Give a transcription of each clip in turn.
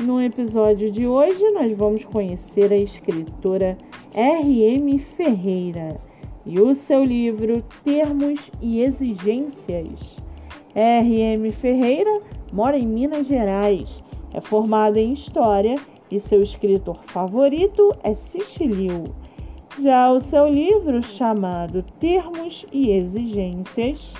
No episódio de hoje, nós vamos conhecer a escritora R.M. Ferreira e o seu livro Termos e Exigências. R.M. Ferreira mora em Minas Gerais, é formada em História e seu escritor favorito é Cicilio. Já o seu livro, chamado Termos e Exigências,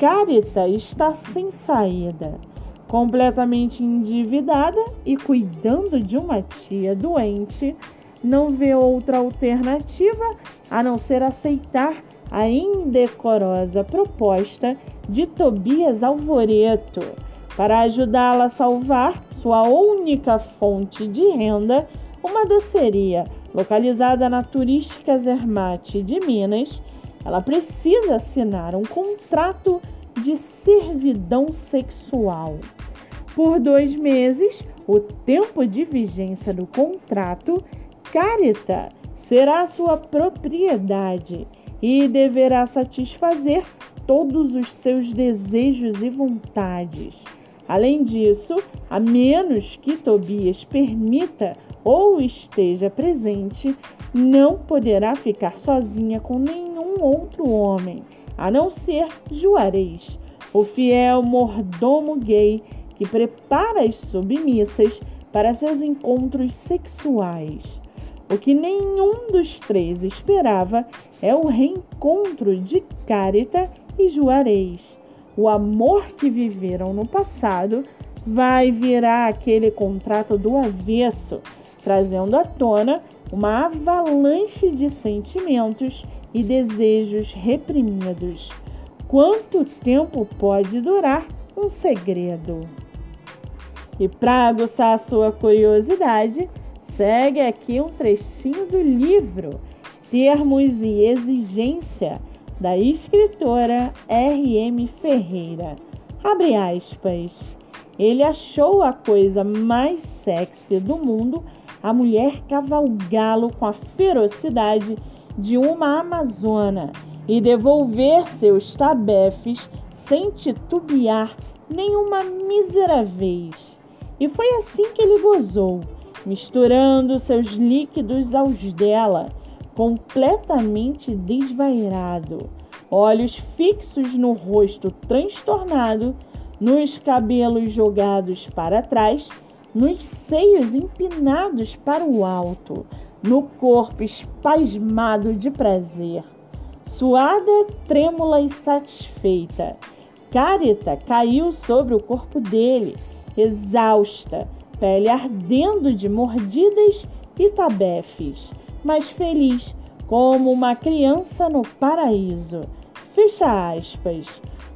Carita está sem saída completamente endividada e cuidando de uma tia doente, não vê outra alternativa a não ser aceitar a indecorosa proposta de Tobias Alvoreto para ajudá-la a salvar sua única fonte de renda, uma doceria localizada na Turística Zermatt de Minas. Ela precisa assinar um contrato de servidão sexual. Por dois meses, o tempo de vigência do contrato, Carita será sua propriedade e deverá satisfazer todos os seus desejos e vontades. Além disso, a menos que Tobias permita ou esteja presente, não poderá ficar sozinha com nenhum outro homem a não ser Juarez, o fiel mordomo gay que prepara as submissas para seus encontros sexuais. O que nenhum dos três esperava é o reencontro de Carita e Juarez. O amor que viveram no passado vai virar aquele contrato do avesso, trazendo à tona uma avalanche de sentimentos e desejos reprimidos. Quanto tempo pode durar um segredo? E para aguçar a sua curiosidade, segue aqui um trechinho do livro Termos e Exigência, da escritora R.M. Ferreira. Abre aspas. Ele achou a coisa mais sexy do mundo a mulher cavalgá-lo com a ferocidade de uma amazona e devolver seus tabefes sem titubear nenhuma mísera vez. E foi assim que ele gozou, misturando seus líquidos aos dela, completamente desvairado, olhos fixos no rosto transtornado, nos cabelos jogados para trás, nos seios empinados para o alto no corpo espasmado de prazer. Suada, trêmula e satisfeita, Carita caiu sobre o corpo dele, exausta, pele ardendo de mordidas e tabefes, mas feliz como uma criança no paraíso. Fecha aspas.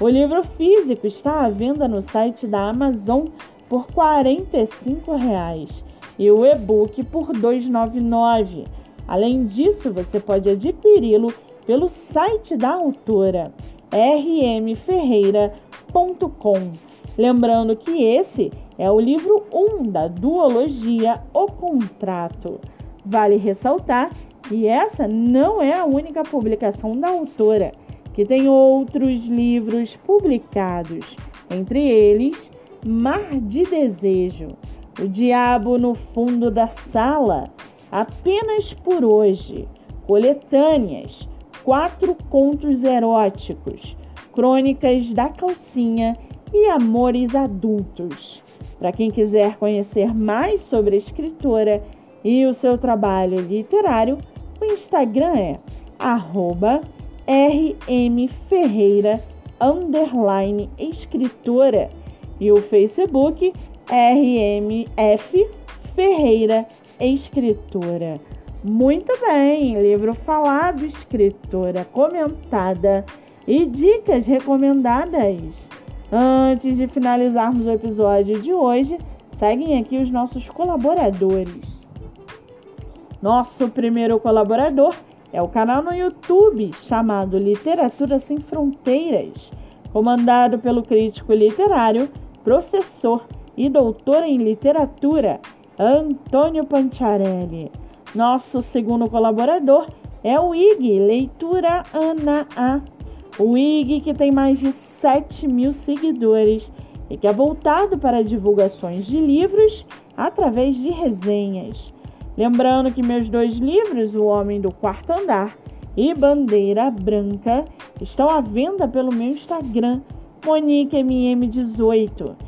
O livro físico está à venda no site da Amazon por 45 reais e o e-book por R$ 2,99. Além disso, você pode adquiri-lo pelo site da autora rmferreira.com. Lembrando que esse é o livro 1 da duologia O Contrato. Vale ressaltar que essa não é a única publicação da autora, que tem outros livros publicados, entre eles Mar de Desejo, o diabo no fundo da sala, apenas por hoje. Coletâneas, quatro contos eróticos, crônicas da calcinha e amores adultos. Para quem quiser conhecer mais sobre a escritora e o seu trabalho literário, o Instagram é escritora e o Facebook RMF Ferreira, escritora. Muito bem, livro falado, escritora comentada e dicas recomendadas. Antes de finalizarmos o episódio de hoje, seguem aqui os nossos colaboradores. Nosso primeiro colaborador é o canal no YouTube chamado Literatura Sem Fronteiras, comandado pelo crítico literário, professor e doutor em literatura Antônio Panciarelli. Nosso segundo colaborador é o IG Leitura Ana A. O IG que tem mais de 7 mil seguidores e que é voltado para divulgações de livros através de resenhas. Lembrando que meus dois livros, O Homem do Quarto Andar e Bandeira Branca, estão à venda pelo meu Instagram, MoniqueMM18.